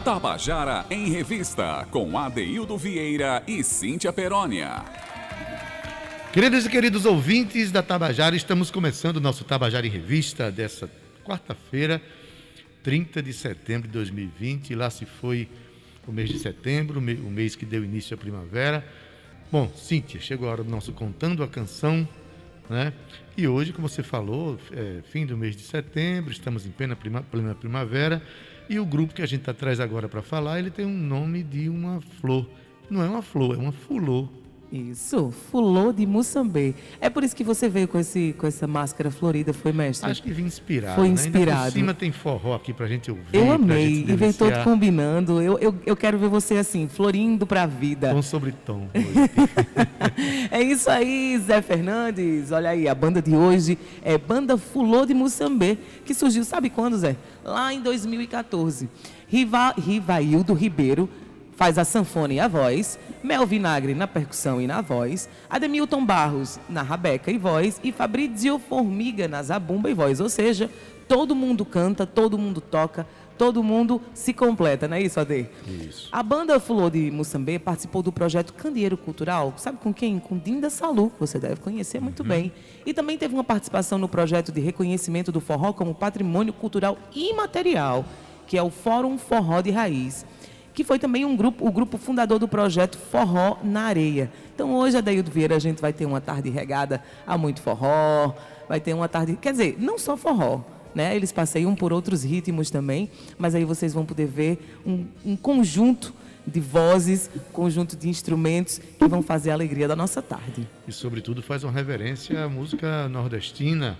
Tabajara em Revista, com Adeildo Vieira e Cíntia Perónia. Queridos e queridos ouvintes da Tabajara, estamos começando o nosso Tabajara em Revista dessa quarta-feira, 30 de setembro de 2020. Lá se foi o mês de setembro, o mês que deu início à primavera. Bom, Cíntia, chegou a hora do nosso Contando a Canção, né? E hoje, como você falou, é fim do mês de setembro, estamos em plena, prima, plena primavera, e o grupo que a gente traz agora para falar, ele tem um nome de uma flor. Não é uma flor, é uma fulô. Isso, fulô de Moçambê. É por isso que você veio com, esse, com essa máscara florida, foi, mestre? Acho que vim inspirado. Foi inspirado. Né? Ainda por cima tem forró aqui pra gente ouvir. Eu amei, e veio todo combinando. Eu, eu, eu quero ver você assim, florindo pra vida. Tom sobre tom. é isso aí, Zé Fernandes. Olha aí, a banda de hoje é Banda Fulô de Moçambê, que surgiu, sabe quando, Zé? Lá em 2014. Riva, Rivaildo Ribeiro faz a sanfona e a voz, Mel Vinagre na percussão e na voz, Ademilton Barros na rabeca e voz e Fabrizio Formiga na zabumba e voz. Ou seja, todo mundo canta, todo mundo toca, todo mundo se completa, não é isso, Ade? Isso. A banda Fulô de Moçambê participou do projeto Candeeiro Cultural, sabe com quem? Com Dinda Salu, você deve conhecer muito uhum. bem. E também teve uma participação no projeto de reconhecimento do forró como patrimônio cultural imaterial, que é o Fórum Forró de Raiz que foi também um grupo, o grupo fundador do projeto Forró na Areia. Então hoje, Adaildo Vieira, a gente vai ter uma tarde regada a muito forró, vai ter uma tarde, quer dizer, não só forró, né? Eles passeiam por outros ritmos também, mas aí vocês vão poder ver um, um conjunto de vozes, conjunto de instrumentos que vão fazer a alegria da nossa tarde. E sobretudo faz uma reverência à música nordestina.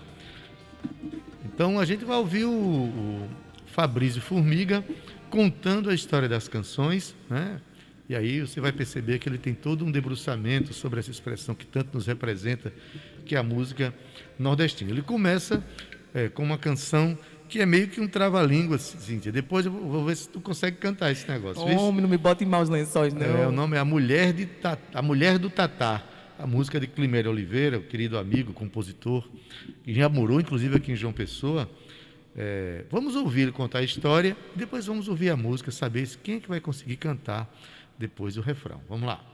Então a gente vai ouvir o, o Fabrício Formiga contando a história das canções, né? E aí você vai perceber que ele tem todo um debruçamento sobre essa expressão que tanto nos representa, que é a música nordestina. Ele começa é, com uma canção que é meio que um trava-língua, Cíntia. Depois eu vou ver se tu consegue cantar esse negócio. Homem, não me bota em maus lençóis, não. É, o nome é A Mulher, de a Mulher do Tatá. A música de Climério Oliveira, o querido amigo, compositor, que já morou inclusive aqui em João Pessoa. É, vamos ouvir contar a história e depois vamos ouvir a música, saber quem é que vai conseguir cantar depois o refrão. Vamos lá.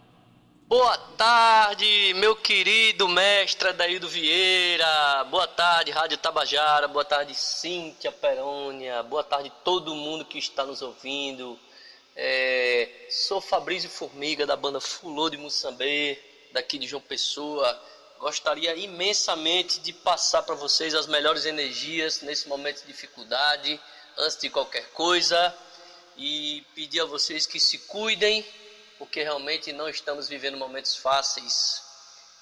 Boa tarde, meu querido mestre Adaildo Vieira. Boa tarde, Rádio Tabajara. Boa tarde, Cíntia Perônia. Boa tarde, todo mundo que está nos ouvindo. É, sou Fabrício Formiga, da banda Fulô de Moçambê, daqui de João Pessoa. Gostaria imensamente de passar para vocês as melhores energias nesse momento de dificuldade, antes de qualquer coisa, e pedir a vocês que se cuidem, porque realmente não estamos vivendo momentos fáceis.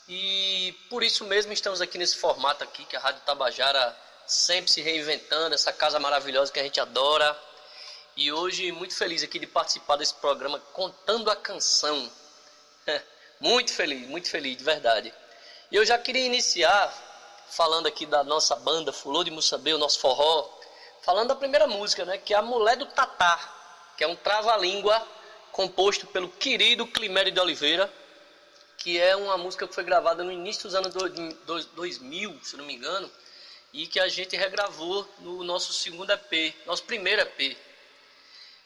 E por isso mesmo estamos aqui nesse formato aqui, que a Rádio Tabajara sempre se reinventando, essa casa maravilhosa que a gente adora. E hoje muito feliz aqui de participar desse programa Contando a Canção. muito feliz, muito feliz, de verdade. E eu já queria iniciar falando aqui da nossa banda Fulô de Moçambê, o nosso forró, falando da primeira música, né, que é a Mulher do Tatá, que é um trava-língua composto pelo querido Climério de Oliveira, que é uma música que foi gravada no início dos anos 2000, se não me engano, e que a gente regravou no nosso segundo EP, nosso primeiro EP.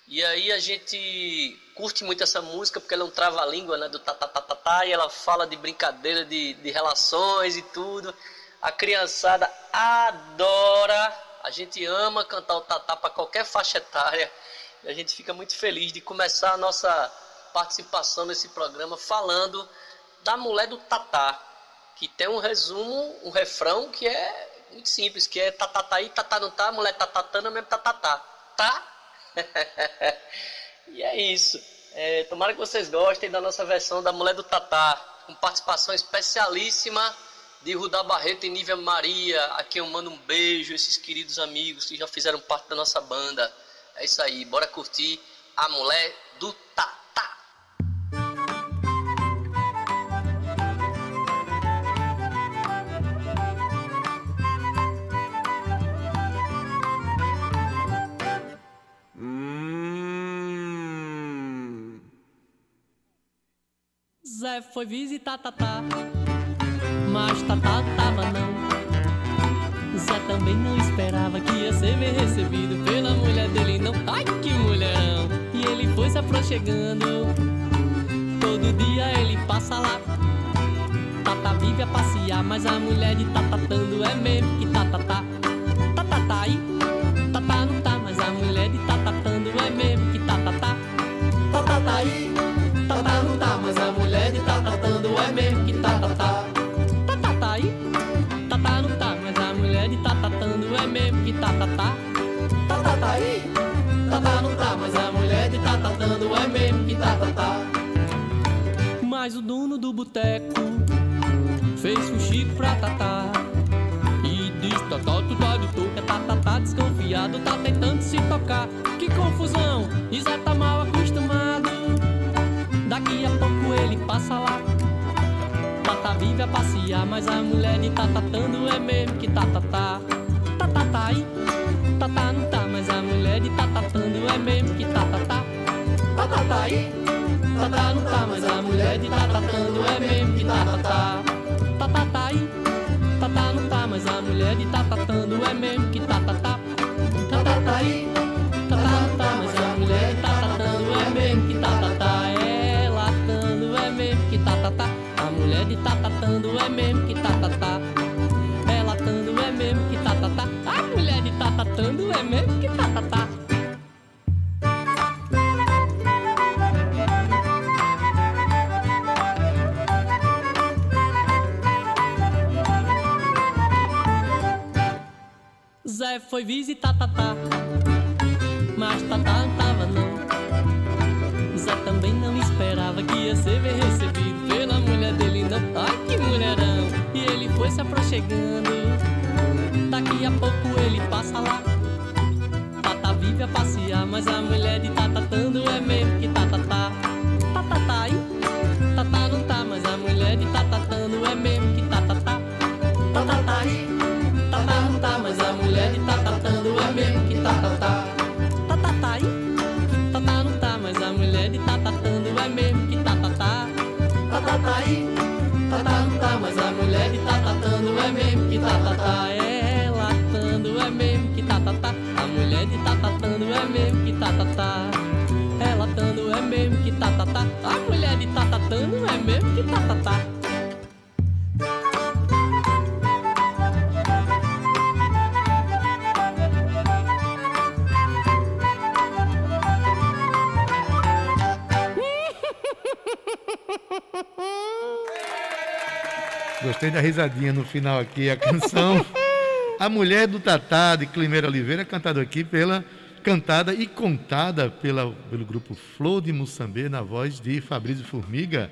E aí a gente curte muito essa música porque ela é um trava-língua, né, do tatatatá, e ela fala de brincadeira, de, de relações e tudo. A criançada adora, a gente ama cantar o tatá para qualquer faixa etária. E a gente fica muito feliz de começar a nossa participação nesse programa falando da mulher do tatá, que tem um resumo, um refrão que é muito simples, que é tatataí, tatá não tá, mulher tatatana, mesmo tatatá. Tá? e é isso. É, tomara que vocês gostem da nossa versão da Mulher do Tatá, com participação especialíssima de Rudá Barreto e Nívia Maria, a quem eu mando um beijo, esses queridos amigos que já fizeram parte da nossa banda. É isso aí, bora curtir a Mulher do Tatá. Zé foi visitar Tatá, mas Tatá tava não. Zé também não esperava que ia ser bem recebido pela mulher dele, que mulherão! aproximando. Todo dia ele passa lá. Tata vive a passear, mas a mulher de tatatando é mesmo que. Tata tá aí, dono do boteco fez um chico pra tatá. E diz: Tatá, tu tá de tatá tá desconfiado, tá tentando se tocar. Que confusão, Isa tá mal acostumado. Daqui a pouco ele passa lá. Tata vive a passear, mas a mulher de tatatando é mesmo que tatatá. Tatá tá aí, tatá não tá, mas a mulher de tatatando é mesmo que tatatá. Tatá tá aí, tatá não tá, mas a mulher de tatatando é mesmo que tatatá. Tatá tá aí, tatá não tá, mas a mulher de tatatando é mesmo que tatatá. Tatá tá aí, tatá não tá, mas a mulher de tatatando é mesmo que tatatá. É latando é mesmo que tatatá. A mulher de tatatando é mesmo que tatatá. É latando é mesmo que tatatá. A mulher de tatatando é mesmo que tatatá. Foi visitar Tatá, mas Tatá não tava não. Zé também não esperava que ia ser bem recebido pela mulher dele, não. Ai que mulherão! E ele foi se aproximando. Daqui a pouco ele passa lá. Tata vive a passear, mas a mulher de tatatando é mesmo que tatatá. Tá aí, tata não tá, mas a mulher de tatatando é mesmo que tatatá. É latando é mesmo que tatatá. A mulher de tatatando é mesmo que tatatá. É latando é mesmo que tatatá. A mulher de tatatando Gostei da risadinha no final aqui, a canção A Mulher do Tatá, de Climeira Oliveira, cantada aqui pela cantada e contada pela, pelo grupo Flor de Moçambê, na voz de Fabrício Formiga.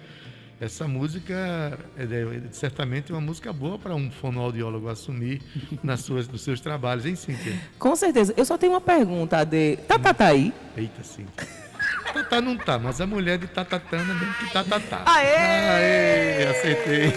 Essa música é, é, certamente uma música boa para um fonoaudiólogo assumir nas suas, nos seus trabalhos, hein, Cíntia? Com certeza. Eu só tenho uma pergunta, de Tatá tá aí? Eita, Cíntia. Tatá não tá, mas a mulher de Tatatana mesmo que Tatatá. Aê! Aê, acertei.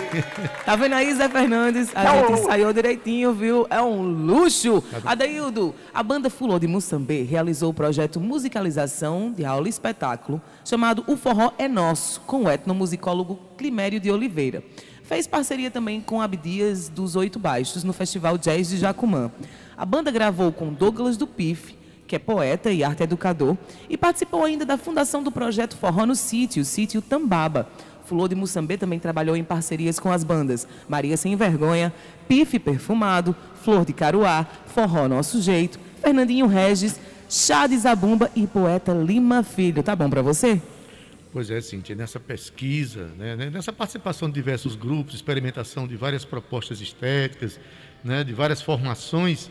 Tá vendo aí, Zé Fernandes? A gente ensaiou direitinho, viu? É um luxo. Adaildo, a banda Fulô de Moçambê realizou o projeto Musicalização de Aula e Espetáculo, chamado O Forró é Nosso, com o etnomusicólogo Climério de Oliveira. Fez parceria também com Abdias dos Oito Baixos no Festival Jazz de Jacumã. A banda gravou com Douglas do Pif, que é poeta e arte educador, e participou ainda da fundação do projeto Forró no Sítio, Sítio Tambaba. Fulô de Moçambê também trabalhou em parcerias com as bandas Maria Sem Vergonha, Pife Perfumado, Flor de Caruá, Forró Nosso Jeito, Fernandinho Regis, Chá de Zabumba e poeta Lima Filho. Tá bom para você? Pois é, Cíntia, nessa pesquisa, né, nessa participação de diversos grupos, experimentação de várias propostas estéticas, né, de várias formações,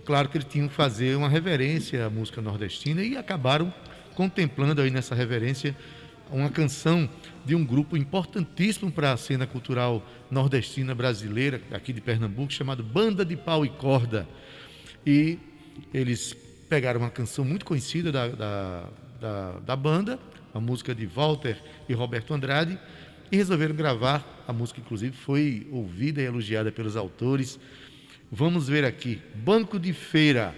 é claro que eles tinham que fazer uma reverência à música nordestina e acabaram contemplando aí nessa reverência uma canção de um grupo importantíssimo para a cena cultural nordestina brasileira, aqui de Pernambuco, chamado Banda de Pau e Corda. E eles pegaram uma canção muito conhecida da, da, da, da banda, a música de Walter e Roberto Andrade, e resolveram gravar. A música, inclusive, foi ouvida e elogiada pelos autores. Vamos ver aqui, Banco de Feira.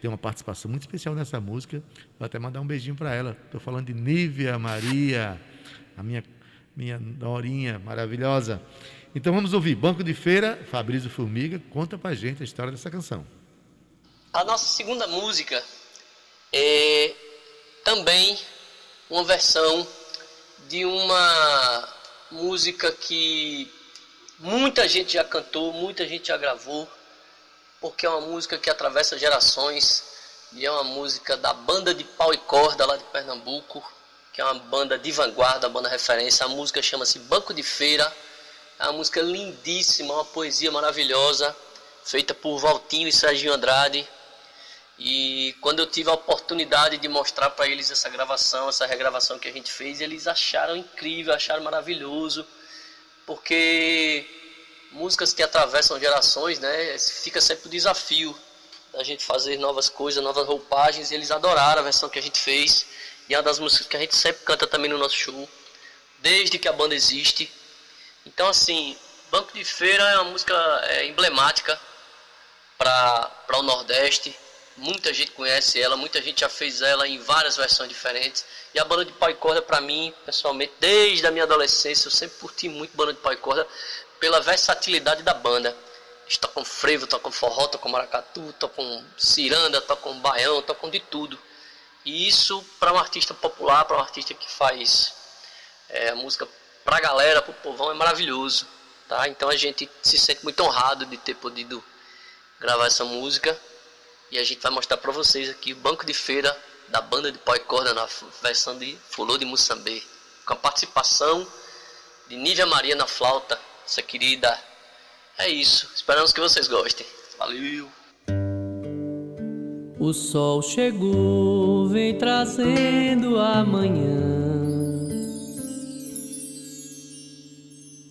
Tem uma participação muito especial nessa música. Vou até mandar um beijinho para ela. Estou falando de Nívia Maria, a minha, minha Dorinha maravilhosa. Então vamos ouvir Banco de Feira, Fabrício Formiga, conta pra gente a história dessa canção. A nossa segunda música é também uma versão de uma música que muita gente já cantou, muita gente já gravou, porque é uma música que atravessa gerações e é uma música da banda de pau e corda lá de Pernambuco, que é uma banda de vanguarda, banda referência. A música chama-se Banco de Feira. É uma música lindíssima, uma poesia maravilhosa, feita por Valtinho e Serginho Andrade. E quando eu tive a oportunidade de mostrar para eles essa gravação, essa regravação que a gente fez, eles acharam incrível, acharam maravilhoso, porque músicas que atravessam gerações, né, fica sempre o desafio da gente fazer novas coisas, novas roupagens, e eles adoraram a versão que a gente fez. E é uma das músicas que a gente sempre canta também no nosso show, desde que a banda existe. Então, assim, Banco de Feira é uma música é, emblemática para o Nordeste. Muita gente conhece ela, muita gente já fez ela em várias versões diferentes. E a banda de pau e corda, para mim, pessoalmente, desde a minha adolescência, eu sempre curti muito banda de pau e corda pela versatilidade da banda. Eles tocam frevo, tocam forró, tocam maracatu, tocam ciranda, tocam baião, tocam de tudo. E isso, para um artista popular, para um artista que faz é, música para a galera, para o povão, é maravilhoso. Tá? Então a gente se sente muito honrado de ter podido gravar essa música. E a gente vai mostrar para vocês aqui o banco de feira da banda de pau e corda na versão de Fulô de Moçambique. Com a participação de Nívia Maria na flauta, essa querida é isso. Esperamos que vocês gostem. Valeu! O sol chegou, vem trazendo a manhã.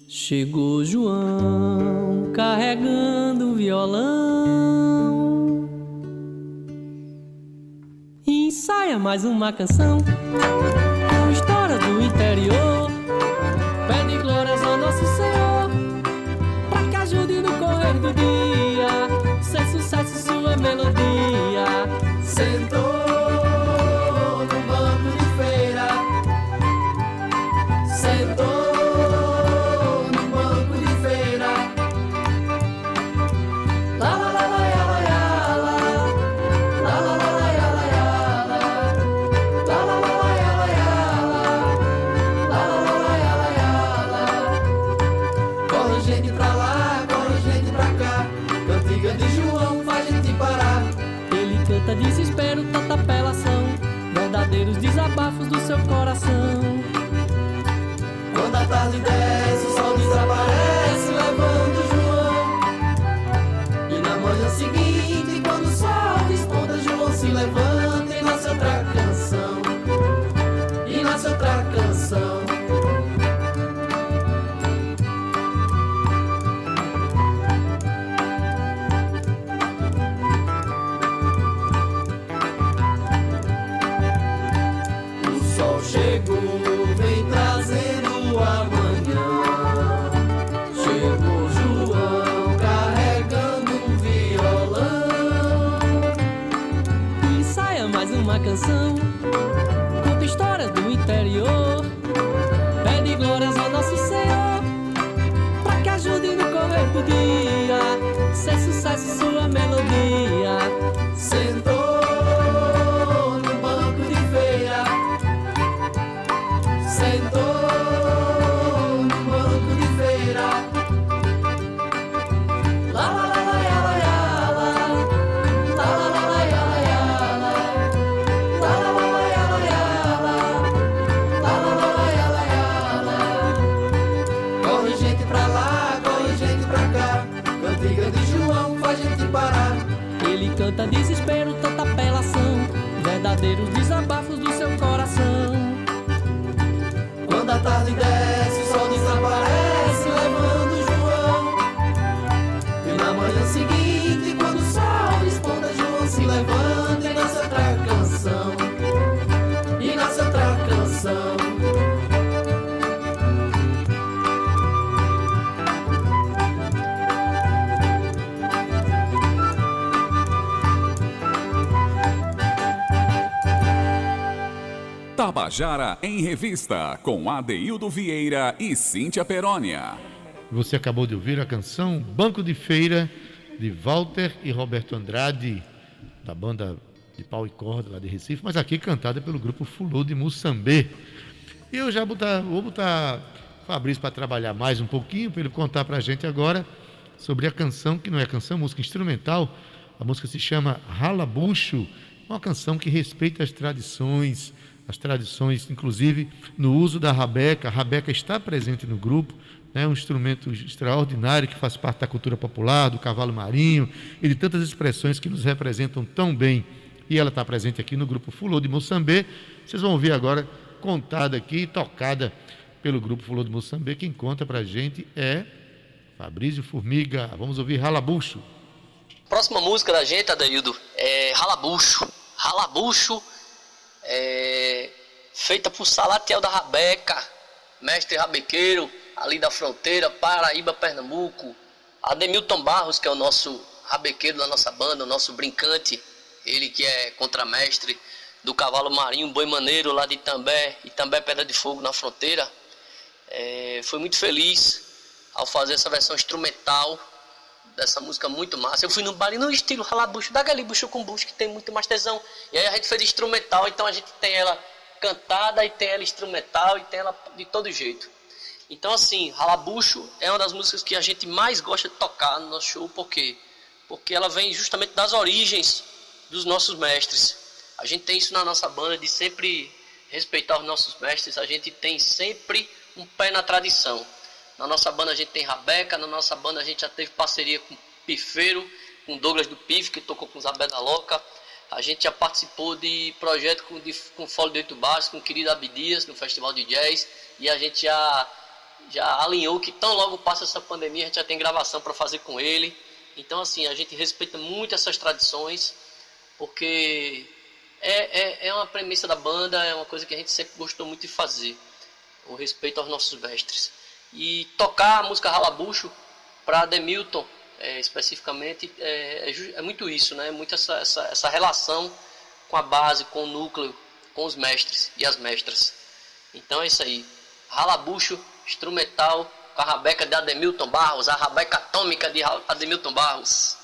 Chegou João carregando o violão. Ensaia mais uma canção com história do interior. Sucesso sua E na manhã seguinte, quando o sol canção, little Tabajara em Revista, com Adeildo Vieira e Cíntia Perónia. Você acabou de ouvir a canção Banco de Feira, de Walter e Roberto Andrade, da banda de pau e corda lá de Recife, mas aqui cantada pelo grupo Fulô de Moçambê. Eu já botar, vou botar Fabrício para trabalhar mais um pouquinho, para ele contar para a gente agora sobre a canção, que não é canção, é música instrumental. A música se chama Ralabucho, uma canção que respeita as tradições, as tradições, inclusive no uso da rabeca. A rabeca está presente no grupo, é um instrumento extraordinário que faz parte da cultura popular, do cavalo marinho e de tantas expressões que nos representam tão bem. E ela está presente aqui no grupo Fulô de Moçambê. Vocês vão ouvir agora contada aqui, tocada pelo grupo Fulô de Moçambê. Quem conta para a gente é Fabrício Formiga. Vamos ouvir Ralabucho. Próxima música da gente, Adeildo, é Ralabucho. Ralabucho, é, feita por Salatiel da Rabeca, mestre rabequeiro, ali da fronteira, Paraíba, Pernambuco. Ademilton Barros, que é o nosso rabequeiro da nossa banda, o nosso brincante, ele que é contramestre do cavalo marinho, boi maneiro lá de Itambé, Itambé Pedra de Fogo na fronteira. É, foi muito feliz ao fazer essa versão instrumental dessa música muito massa. Eu fui no bar no estilo ralabucho, da bucho com bucho, que tem muito mais tesão. E aí a gente fez instrumental, então a gente tem ela cantada e tem ela instrumental e tem ela de todo jeito. Então, assim, Ralabucho é uma das músicas que a gente mais gosta de tocar no nosso show, por quê? Porque ela vem justamente das origens dos nossos mestres. A gente tem isso na nossa banda de sempre respeitar os nossos mestres, a gente tem sempre um pé na tradição. Na nossa banda a gente tem Rabeca, na nossa banda a gente já teve parceria com Pifeiro, com Douglas do Pif, que tocou com Zabé da Loca. A gente já participou de projeto com, de, com Fólio de Oito Baixos, com o querido Abdias, no Festival de Jazz. E a gente já já alinhou que tão logo passa essa pandemia, a gente já tem gravação para fazer com ele. Então, assim, a gente respeita muito essas tradições, porque é, é, é uma premissa da banda, é uma coisa que a gente sempre gostou muito de fazer, o respeito aos nossos mestres. E tocar a música Ralabucho para Demilton, é, especificamente, é, é, é, muito isso, né? Muito essa, essa, essa relação com a base, com o núcleo, com os mestres e as mestras. Então é isso aí. Ralabucho instrumental com a rabeca de Ademilton Barros, a rabeca atômica de Ademilton Barros.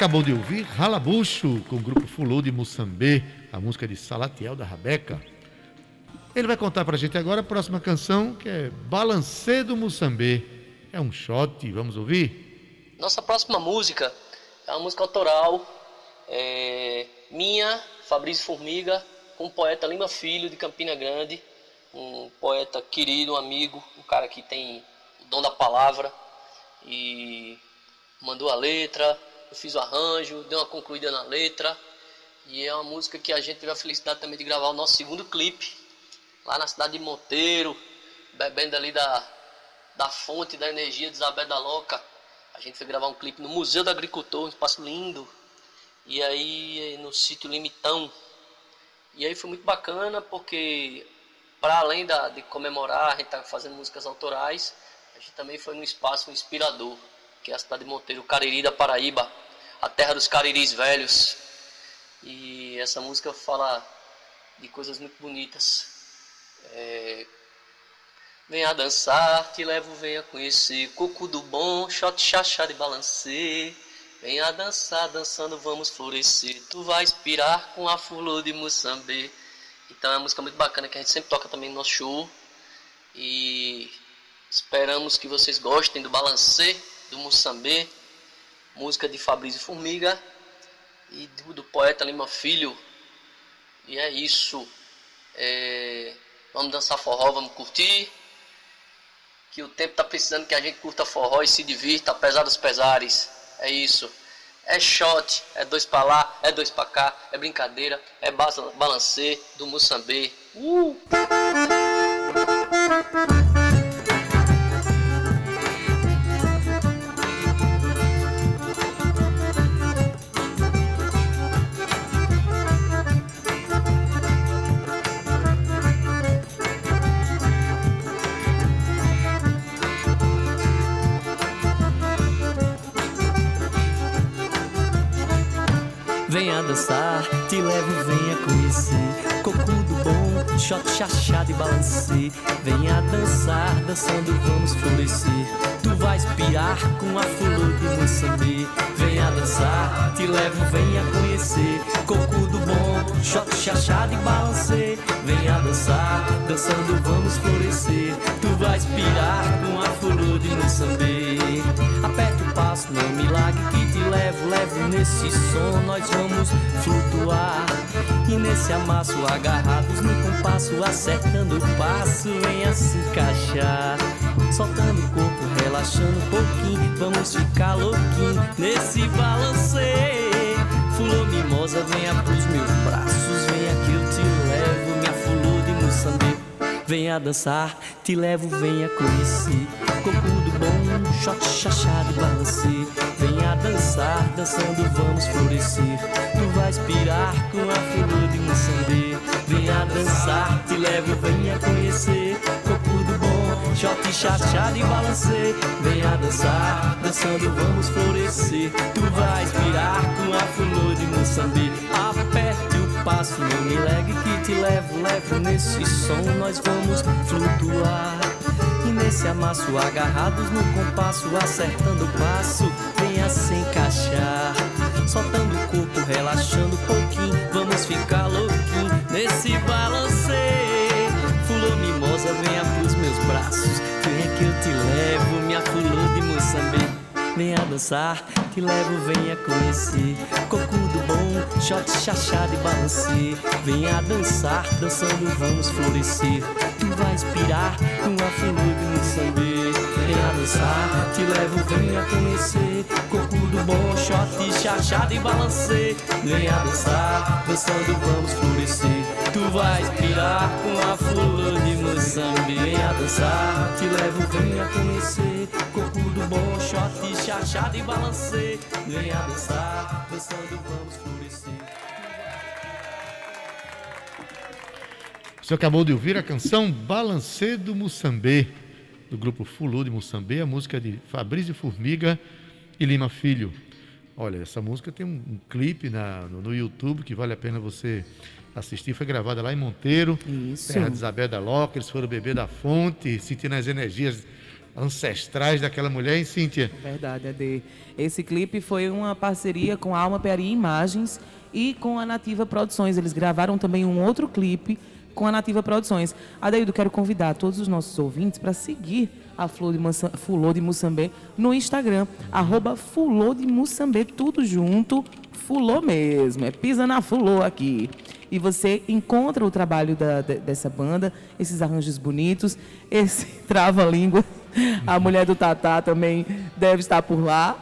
Acabou de ouvir Ralabucho com o grupo Fulô de Moçambê, a música de Salatiel da Rabeca. Ele vai contar pra gente agora a próxima canção, que é Balancê do Moçambê. É um shot, vamos ouvir? Nossa próxima música é uma música autoral, é, minha, Fabrício Formiga, com o poeta Lima Filho, de Campina Grande, um poeta querido, um amigo, um cara que tem o dom da palavra, e mandou a letra, eu fiz o arranjo, dei uma concluída na letra, e é uma música que a gente teve a felicidade também de gravar o nosso segundo clipe, lá na cidade de Monteiro, bebendo ali da, da fonte da energia de Isabel da Loca. A gente foi gravar um clipe no Museu do Agricultor, um espaço lindo. E aí no sítio Limitão. E aí foi muito bacana porque para além da, de comemorar, a gente tá fazendo músicas autorais, a gente também foi num espaço inspirador, que é a cidade de Monteiro, Cariri da Paraíba, a terra dos cariris velhos. E essa música fala de coisas muito bonitas. É, Venha dançar, te levo, venha conhecer. Coco do bom, shot, chachado e balancê. Venha dançar, dançando vamos florescer. Tu vai inspirar com a flor de Moçambê. Então é uma música muito bacana que a gente sempre toca também no nosso show. E esperamos que vocês gostem do balancê do Moçambê. Música de Fabrício Formiga e do, do poeta Lima Filho. E é isso. É, vamos dançar forró, vamos curtir que o tempo está precisando que a gente curta forró e se divirta, apesar dos pesares. É isso. É shot, é dois pra lá, é dois pra cá, é brincadeira, é balancê do Moçambê. Uh! Venha dançar, te levo, venha conhecer. Cocudo bom, shot, chachado e balancê. Venha dançar, dançando vamos florescer. Tu vais pirar com a flor de Moçambê. Venha dançar, te levo, venha conhecer. Cocudo bom, shot, chachado e balancê. Venha dançar, dançando vamos florescer. Tu vais pirar com a flor de Moçambê. Passo, não me largue que te levo, levo nesse som, nós vamos flutuar. E nesse amasso, agarrados no compasso, acertando o passo, venha se encaixar. Soltando o corpo, relaxando um pouquinho, vamos ficar louquinho nesse balanceio. Fulô mimosa, venha pros meus braços, venha que eu te levo, minha fulô de Moçambique. Venha dançar, te levo, venha conhecer. Shot, chachado balancê. Venha dançar, dançando vamos florescer. Tu vais pirar com a flor de Moçambê. Venha dançar, te levo, venha conhecer. Cocudo bom, shot, chachado e balancê. Venha dançar, dançando vamos florescer. Tu vais pirar com a flor de Moçambê. Aperte o passo, não me legue que te levo, levo nesse som, nós vamos flutuar. E nesse amasso, agarrados no compasso, acertando o passo, venha se encaixar. Soltando o corpo, relaxando um pouquinho, vamos ficar louquinho nesse balanceio. Fulô mimosa, venha pros meus braços, venha que eu te levo, minha fulô de Moçambique. Venha dançar, te levo, venha conhecer. Cocudo bom, shot, chachado e balancê. Venha dançar, dançando vamos florescer. Tu vais pirar com a flor de Moçambique. Venha dançar, te levo, venha conhecer. Cocudo bom, shot, chachado e balancê. Venha dançar, dançando vamos florescer. Tu vais pirar com a flor de Moçambique. Venha dançar, te levo, venha conhecer. Cocudo bom, shot, chachado e balancê. Venha dançar, dançando vamos florescer. Você acabou de ouvir a canção Balancê do Moçambê, do grupo Fulô de Moçambê, a música é de Fabrício Formiga e Lima Filho. Olha, essa música tem um, um clipe na- no, no YouTube que vale a pena você assistir. Foi gravada lá em Monteiro, Isso. terra de Isabel da Loca. Eles foram beber da fonte, sentindo as energias ancestrais daquela mulher, hein, Cíntia? Verdade, Ade. Esse clipe foi uma parceria com a Alma Pearia Imagens e com a Nativa Produções. Eles gravaram também um outro clipe com a Nativa Produções. Adeildo, quero convidar todos os nossos ouvintes para seguir a Flor de, Moça- Fulô de Moçambê no Instagram, arroba Fulô de Moçambê, tudo junto, Fulô mesmo, é pisa na Fulô aqui. E você encontra o trabalho da- de- dessa banda, esses arranjos bonitos, esse trava-língua. A mulher do Tatá também deve estar por lá.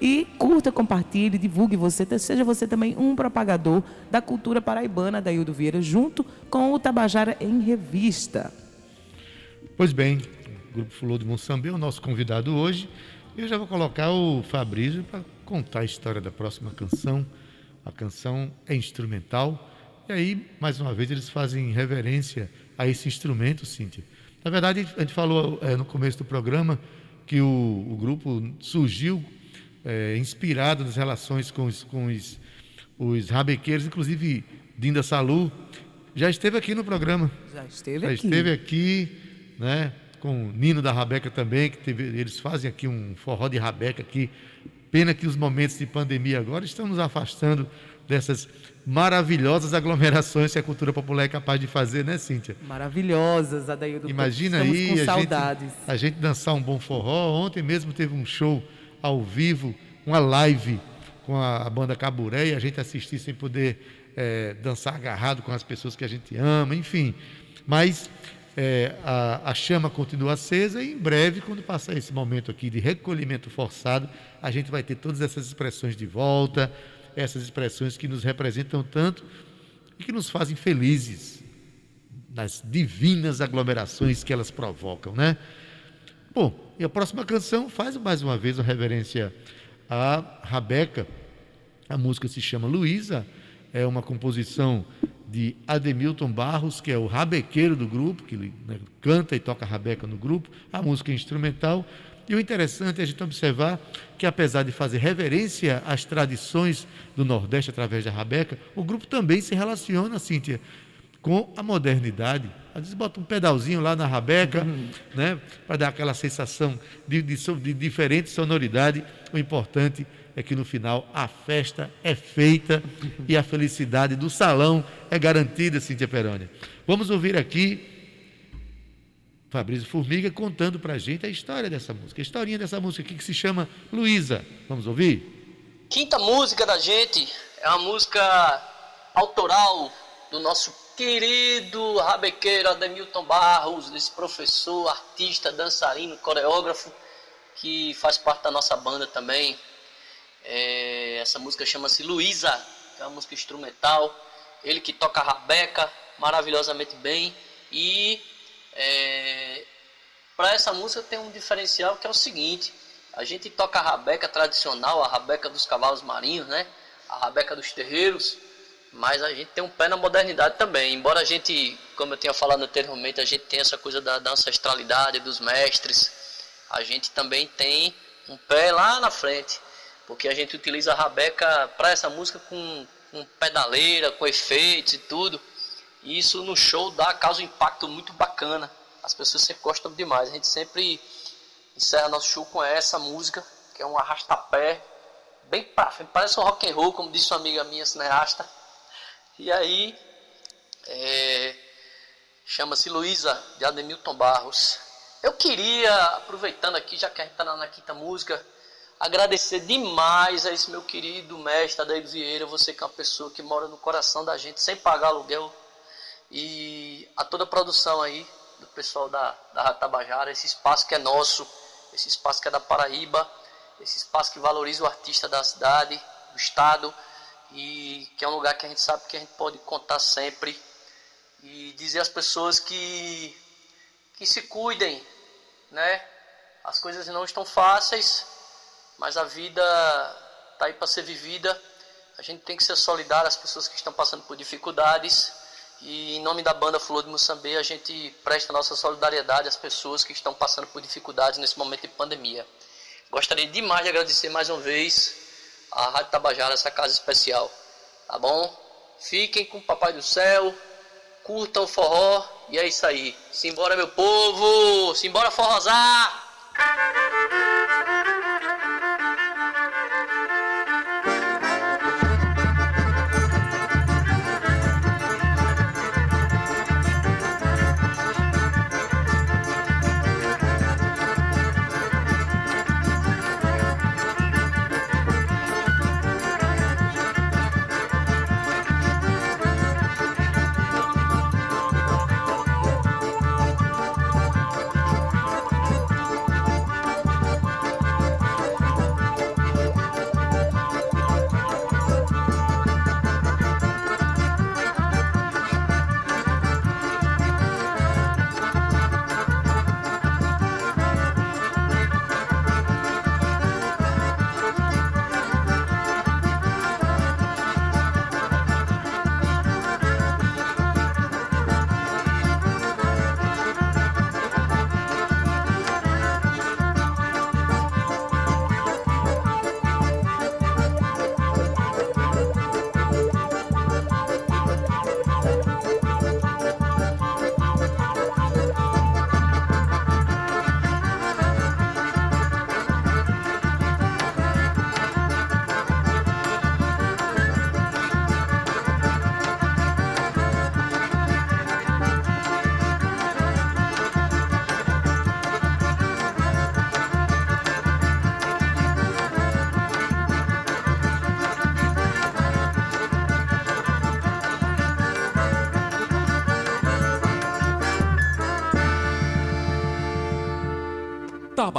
e curta, compartilhe, divulgue você, seja você também um propagador da cultura paraibana da Ildo Vieira, junto com o Tabajara em Revista. Pois bem, o Grupo Fulô de Moçambique é o nosso convidado hoje. Eu já vou colocar o Fabrício para contar a história da próxima canção. A canção é instrumental. E aí, mais uma vez, eles fazem reverência a esse instrumento, Cíntia. Na verdade, a gente falou eh, no começo do programa que o, o grupo surgiu eh, inspirado nas relações com os, com os, os rabequeiros, inclusive Dinda Salu. Já esteve aqui no programa. Já esteve Já aqui. esteve aqui, né? Com o Nino da Rabeca também, que teve, eles fazem aqui um forró de Rabeca aqui. Pena que os momentos de pandemia agora estão nos afastando dessas maravilhosas aglomerações que a cultura popular é capaz de fazer, né, Cíntia? Maravilhosas, Adaildo. Imagina Estamos aí com a saudades. gente, a gente dançar um bom forró. Ontem mesmo teve um show ao vivo, uma live com a, banda Caburé e a gente assistir sem poder eh, dançar agarrado com as pessoas que a gente ama, enfim. Mas eh, a, a chama continua acesa e em breve, quando passar esse momento aqui de recolhimento forçado, a gente vai ter todas essas expressões de volta, essas expressões que nos representam tanto e que nos fazem felizes nas divinas aglomerações que elas provocam, né? Bom, e a próxima canção faz mais uma vez uma reverência a Rabeca. A música se chama Luísa, é uma composição de Ademilton Barros, que é o rabequeiro do grupo, que ele, né, canta e toca rabeca no grupo. A música é instrumental. E o interessante é a gente observar que, apesar de fazer reverência às tradições do Nordeste através da rabeca, o grupo também se relaciona, Cíntia, com a modernidade. Às vezes bota um pedalzinho lá na rabeca, né, para dar aquela sensação de, de, de diferente sonoridade. O importante é que no final a festa é feita e a felicidade do salão é garantida, Cíntia Perônia. Vamos ouvir aqui Fabrício Formiga contando para a gente a história dessa música, a historinha dessa música aqui que se chama Luísa. Vamos ouvir? Quinta música da gente é uma música autoral do nosso querido rabequeiro Ademilton Barros, desse professor, artista, dançarino, coreógrafo, que faz parte da nossa banda também. É, essa música chama-se Luísa, é uma música instrumental. Ele que toca rabeca maravilhosamente bem. E é, para essa música tem um diferencial que é o seguinte: a gente toca a rabeca tradicional, a rabeca dos cavalos marinhos, né? A rabeca dos terreiros, mas a gente tem um pé na modernidade também. Embora a gente, como eu tinha falado anteriormente, a gente tem essa coisa da, da ancestralidade dos mestres, a gente também tem um pé lá na frente, porque a gente utiliza a rabeca para essa música com, com pedaleira, com efeitos e tudo. E isso no show dá causa um impacto muito bacana. As pessoas sempre gostam demais. A gente sempre encerra nosso show com essa música, que é um arrastapé, bem pra frente, parece um rock and roll, como disse uma amiga minha cineasta. E aí, é, chama-se Luísa, de Ademilton Barros. Eu queria, aproveitando aqui, já que a gente está na, na quinta música, agradecer demais a esse meu querido mestre Adair Vieira, você que é uma pessoa que mora no coração da gente, sem pagar aluguel, e a toda a produção aí do pessoal da, da Rádio Tabajara, esse espaço que é nosso, esse espaço que é da Paraíba, esse espaço que valoriza o artista da cidade, do estado, e que é um lugar que a gente sabe que a gente pode contar sempre, e dizer às pessoas que, que se cuidem, né? As coisas não estão fáceis, mas a vida está aí para ser vivida. A gente tem que ser solidário às pessoas que estão passando por dificuldades. E em nome da banda Flor de Moçambique, a gente presta nossa solidariedade às pessoas que estão passando por dificuldades nesse momento de pandemia. Gostaria demais de agradecer mais uma vez à Rádio Tabajara, essa casa especial. Tá bom? Fiquem com o Papai do Céu, curtam o forró E é isso aí. Simbora, meu povo! Simbora forrosar!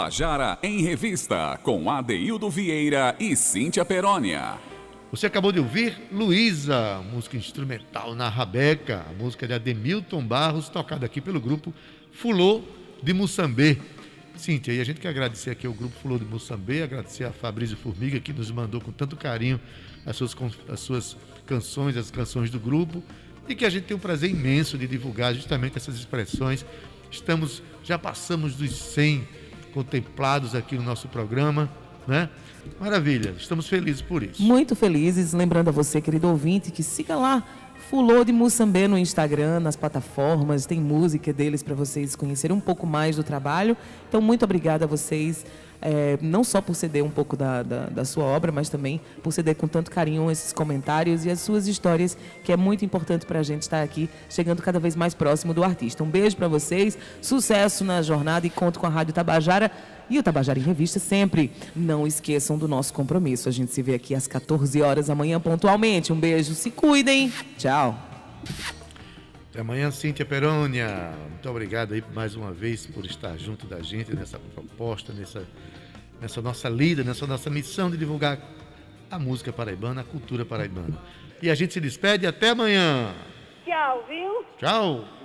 Tabajara em Revista, com Adeildo Vieira e Cíntia Perónia. Você acabou de ouvir Luísa, música instrumental na Rabeca, a música de Ademilton Barros, tocada aqui pelo grupo Fulô de Moçambê. Cíntia, e a gente quer agradecer aqui ao grupo Fulô de Moçambê, agradecer a Fabrício Formiga, que nos mandou com tanto carinho as suas, as suas canções, as canções do grupo, e que a gente tem um prazer imenso de divulgar justamente essas expressões. Estamos, já passamos dos 100 contemplados aqui no nosso programa, né? Maravilha, estamos felizes por isso. Muito felizes. Lembrando a você, querido ouvinte, que siga lá Fulô de Moçambê no Instagram, nas plataformas. Tem música deles para vocês conhecerem um pouco mais do trabalho. Então, muito obrigada a vocês. eh, não só por ceder um pouco da, da, da sua obra, mas também por ceder com tanto carinho esses comentários e as suas histórias, que é muito importante para a gente estar aqui, chegando cada vez mais próximo do artista. Um beijo para vocês, sucesso na jornada e conto com a Rádio Tabajara e o Tabajara em Revista sempre. Não esqueçam do nosso compromisso. A gente se vê aqui às 14 horas amanhã pontualmente. Um beijo, se cuidem. Tchau. Até amanhã, Cíntia Perônia. Muito obrigado aí mais uma vez por estar junto da gente nessa proposta, nessa, nessa nossa lida, nessa nossa missão de divulgar a música paraibana, a cultura paraibana. E a gente se despede até amanhã. Tchau, viu? Tchau.